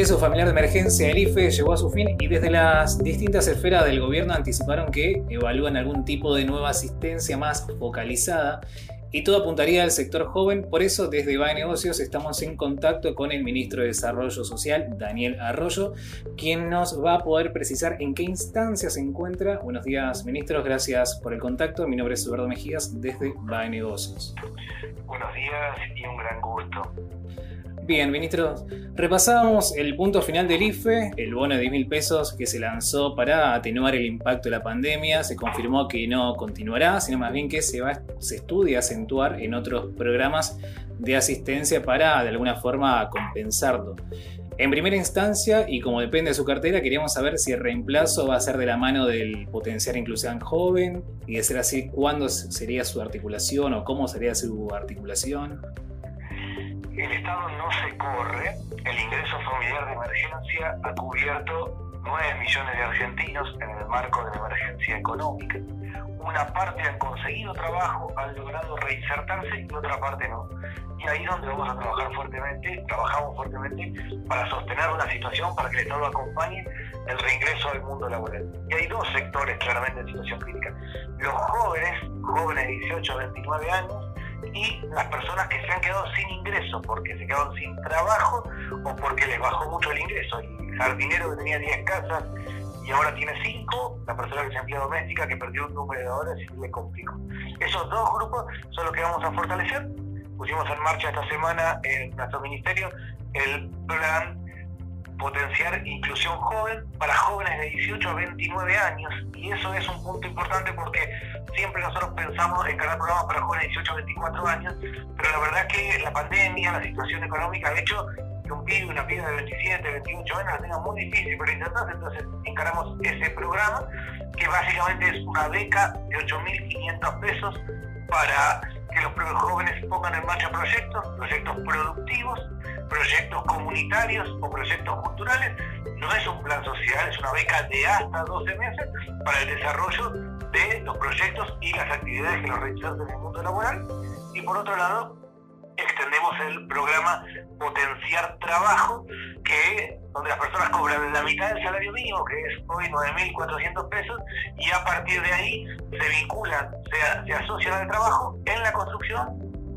El ingreso familiar de emergencia del IFE llegó a su fin y desde las distintas esferas del gobierno anticiparon que evalúan algún tipo de nueva asistencia más focalizada y todo apuntaría al sector joven. Por eso, desde BAE Negocios estamos en contacto con el ministro de Desarrollo Social, Daniel Arroyo, quien nos va a poder precisar en qué instancia se encuentra. Buenos días, ministros. Gracias por el contacto. Mi nombre es Eduardo Mejías, desde BAE Negocios. Buenos días y un gran gusto. Bien, ministros, repasamos el punto final del IFE, el bono de 10 mil pesos que se lanzó para atenuar el impacto de la pandemia. Se confirmó que no continuará, sino más bien que se, va, se estudia acentuar en otros programas de asistencia para de alguna forma compensarlo. En primera instancia, y como depende de su cartera, queríamos saber si el reemplazo va a ser de la mano del potencial inclusión joven y de ser así, cuándo sería su articulación o cómo sería su articulación el Estado no se corre, el ingreso familiar de emergencia ha cubierto 9 millones de argentinos en el marco de la emergencia económica. Una parte han conseguido trabajo, han logrado reinsertarse y otra parte no. Y ahí es donde vamos a trabajar fuertemente, trabajamos fuertemente para sostener una situación, para que el Estado acompañe el reingreso al mundo laboral. Y hay dos sectores claramente en situación crítica. Los jóvenes, jóvenes de 18 a 29 años, y las personas que se han quedado sin ingreso porque se quedaron sin trabajo o porque les bajó mucho el ingreso. El jardinero que tenía 10 casas y ahora tiene 5, la persona que se emplea doméstica que perdió un número de horas y le complicó. Esos dos grupos son los que vamos a fortalecer. Pusimos en marcha esta semana en nuestro ministerio el plan potenciar inclusión joven para jóvenes de 18 a 29 años. Y eso es un punto importante porque siempre nosotros pensamos en crear programas para jóvenes de 18 a 24 años, pero la verdad es que la pandemia, la situación económica ha hecho que un pibe, una piba de 27, 28 años la tenga muy difícil para intentarse, entonces encaramos ese programa que básicamente es una beca de 8.500 pesos para que los jóvenes pongan en marcha proyectos, proyectos productivos, proyectos comunitarios o proyectos culturales. No es un plan social, es una beca de hasta 12 meses para el desarrollo de los proyectos y las actividades que los rechazan en el mundo laboral. Y por otro lado, extendemos el programa Potenciar Trabajo, que donde las personas cobran la mitad del salario mínimo, que es hoy 9.400 pesos, y a partir de ahí se vinculan, se, se asocian al trabajo en la construcción,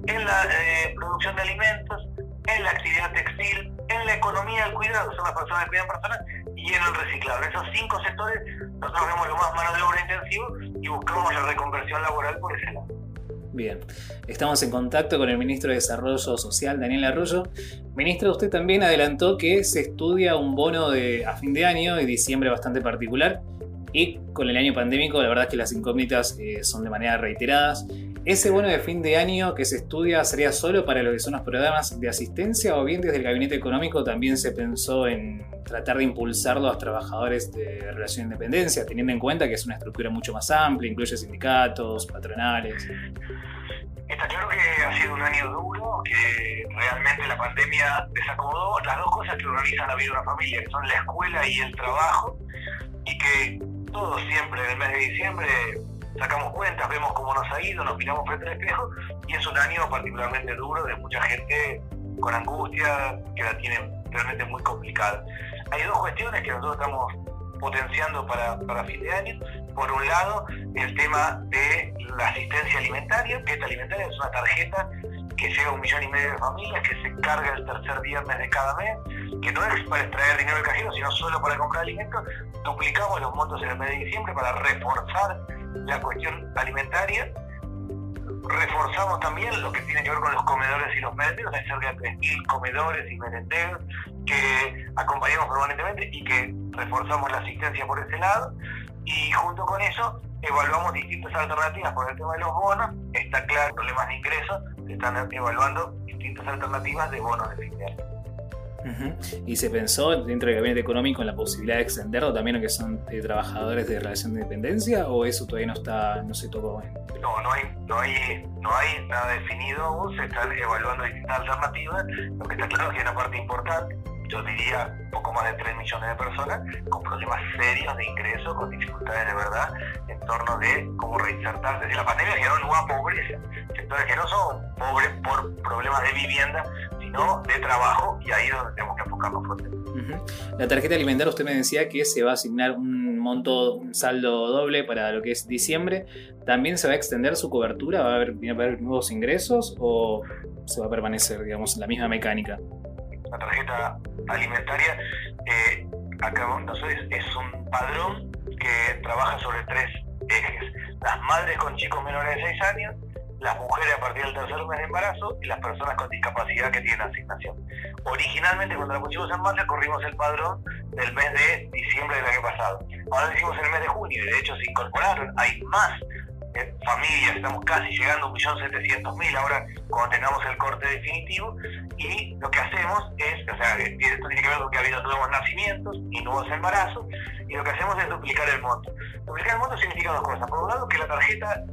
en la eh, producción de alimentos, en la actividad textil, en la economía del cuidado, son las personas que cuidan personas, y en el reciclado. En esos cinco sectores nosotros vemos lo más mano de obra intensivo y buscamos la reconversión laboral por ese lado. Bien, estamos en contacto con el ministro de Desarrollo Social, Daniel Arroyo. Ministro, usted también adelantó que se estudia un bono de, a fin de año y diciembre bastante particular. Y con el año pandémico, la verdad es que las incógnitas eh, son de manera reiteradas. ¿Ese bono de fin de año que se estudia sería solo para lo que son los programas de asistencia o bien desde el gabinete económico también se pensó en tratar de impulsarlo a los trabajadores de relación de independencia, teniendo en cuenta que es una estructura mucho más amplia, incluye sindicatos, patronales? Está claro que ha sido un año duro, que realmente la pandemia desacomodó las dos cosas que organizan la vida de una familia, que son la escuela y el trabajo, y que todos siempre en el mes de diciembre sacamos cuentas, vemos cómo nos ha ido, nos miramos frente al espejo, y es un año particularmente duro de mucha gente con angustia, que la tiene realmente muy complicada. Hay dos cuestiones que nosotros estamos potenciando para, para fin de año. Por un lado, el tema de la asistencia alimentaria. Esta alimentaria es una tarjeta que llega a un millón y medio de familias, que se carga el tercer viernes de cada mes, que no es para extraer dinero del cajero, sino solo para comprar alimentos. Duplicamos los montos en el mes de diciembre para reforzar la cuestión alimentaria. Reforzamos también lo que tiene que ver con los comedores y los merenderos, hay cerca de 3.000 comedores y merenderos que acompañamos permanentemente y que reforzamos la asistencia por ese lado. Y junto con eso evaluamos distintas alternativas por el tema de los bonos. Está claro, problemas de ingresos, se están evaluando distintas alternativas de bonos de fin. Y se pensó dentro del gabinete económico en la posibilidad de extenderlo también a que son eh, trabajadores de relación de dependencia o eso todavía no está, no se tocó. No, no hay, no hay, no hay nada definido aún, se están evaluando distintas alternativas. Lo que está claro es que hay una parte importante yo diría poco más de 3 millones de personas con problemas serios de ingreso, con dificultades de verdad en torno de cómo reinsertarse. Si la pandemia generó nueva pobreza, sectores que no son pobres por problemas de vivienda, sino de trabajo, y ahí es donde tenemos que enfocarnos fuertemente. La tarjeta alimentaria, usted me decía que se va a asignar un monto, un saldo doble para lo que es diciembre. ¿También se va a extender su cobertura? ¿Va a haber, va a haber nuevos ingresos o se va a permanecer, digamos, la misma mecánica? La tarjeta alimentaria, eh, es un padrón que trabaja sobre tres ejes. Las madres con chicos menores de 6 años, las mujeres a partir del tercer mes de embarazo y las personas con discapacidad que tienen asignación. Originalmente cuando la pusimos en marcha corrimos el padrón del mes de diciembre del año pasado. Ahora lo hicimos en el mes de junio y de hecho se incorporaron, hay más familias, estamos casi llegando a 1.700.000 ahora cuando tengamos el corte definitivo y lo que hacemos es, o sea, esto tiene que ver con que ha habido nuevos nacimientos y nuevos embarazos y lo que hacemos es duplicar el monto. Duplicar el monto significa dos cosas. Por un lado, que la tarjeta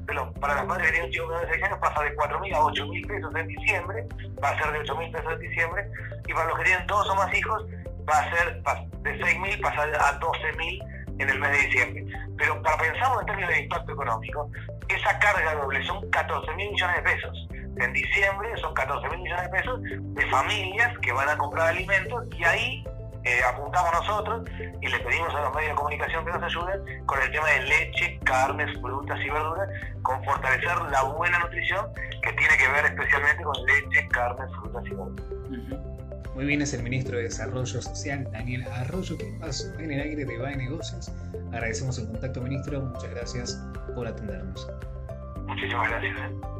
para las madres que tienen chicos de 6 años pasa de 4.000 a 8.000 pesos en diciembre, va a ser de 8.000 pesos en diciembre y para los que tienen dos o más hijos va a ser de 6.000 pasar a 12.000 en el mes de diciembre. Pero para pensarlo en términos de impacto económico, esa carga doble son 14 mil millones de pesos. En diciembre son 14 mil millones de pesos de familias que van a comprar alimentos y ahí eh, apuntamos nosotros y le pedimos a los medios de comunicación que nos ayuden con el tema de leche, carnes, frutas y verduras, con fortalecer la buena nutrición que tiene que ver especialmente con leche, carnes, frutas y verduras. Muy bien, es el ministro de Desarrollo Social, Daniel Arroyo, que pasó en el aire de BAE Negocios. Agradecemos el contacto, ministro. Muchas gracias por atendernos. Muchísimas gracias.